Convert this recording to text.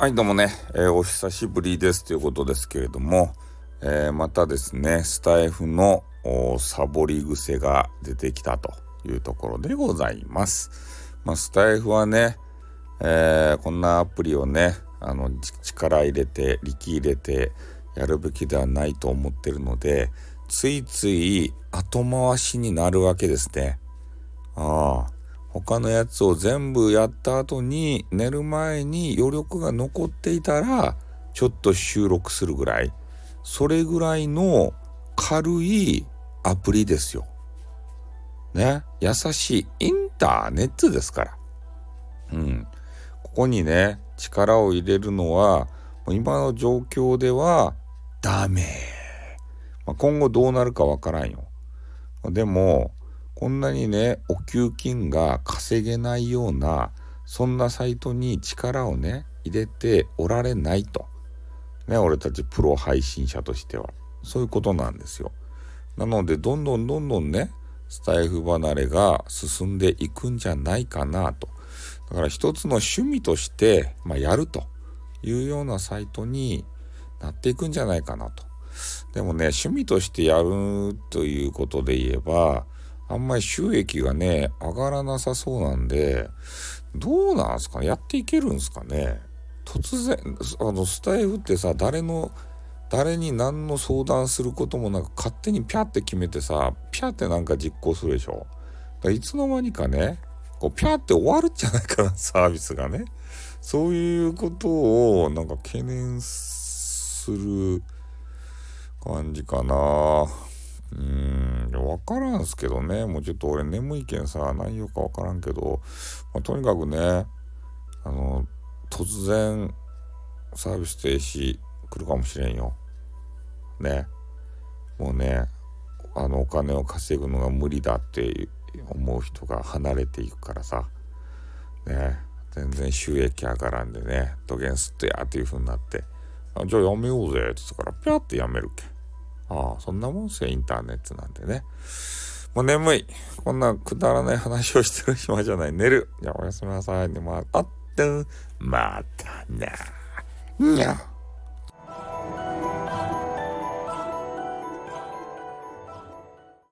はいどうもね、えー、お久しぶりですということですけれども、えー、またですねスタイフのサボり癖が出てきたというところでございます。まあ、スタイフはね、えー、こんなアプリをねあの力入れて力入れてやるべきではないと思ってるのでついつい後回しになるわけですね。ああ他のやつを全部やった後に寝る前に余力が残っていたらちょっと収録するぐらいそれぐらいの軽いアプリですよ。ね優しいインターネットですから。うん。ここにね力を入れるのは今の状況ではダメ。まあ、今後どうなるかわからんよ。でもこんなにねお給金が稼げないようなそんなサイトに力をね入れておられないと。ね俺たちプロ配信者としてはそういうことなんですよ。なのでどんどんどんどんねスタイフ離れが進んでいくんじゃないかなと。だから一つの趣味として、まあ、やるというようなサイトになっていくんじゃないかなと。でもね趣味としてやるということで言えばあんまり収益がね、上がらなさそうなんで、どうなんすかね？やっていけるんすかね？突然、あの、スタイフってさ、誰の、誰に何の相談することもなく勝手にピャって決めてさ、ピャってなんか実行するでしょ？いつの間にかね、こうピャって終わるんじゃないかな、サービスがね。そういうことをなんか懸念する感じかな。うん、からんすけどね。もうちょっと俺眠いけんさ、内容かわからんけど、まあ、とにかくね、あの、突然、サービス停止来るかもしれんよ。ね。もうね、あの、お金を稼ぐのが無理だって思う人が離れていくからさ。ね。全然収益上がらんでね、ドゲンスってやっていう風になって、あじゃあやめようぜって言ったから、ぴゃってやめるけん。ああ、そんなもんすよ、インターネットなんてね。もう眠い。こんなくだらない話をしてる暇じゃない。寝る。じゃあおやすみなさい。で、まあ、あってん。またな。にゃ。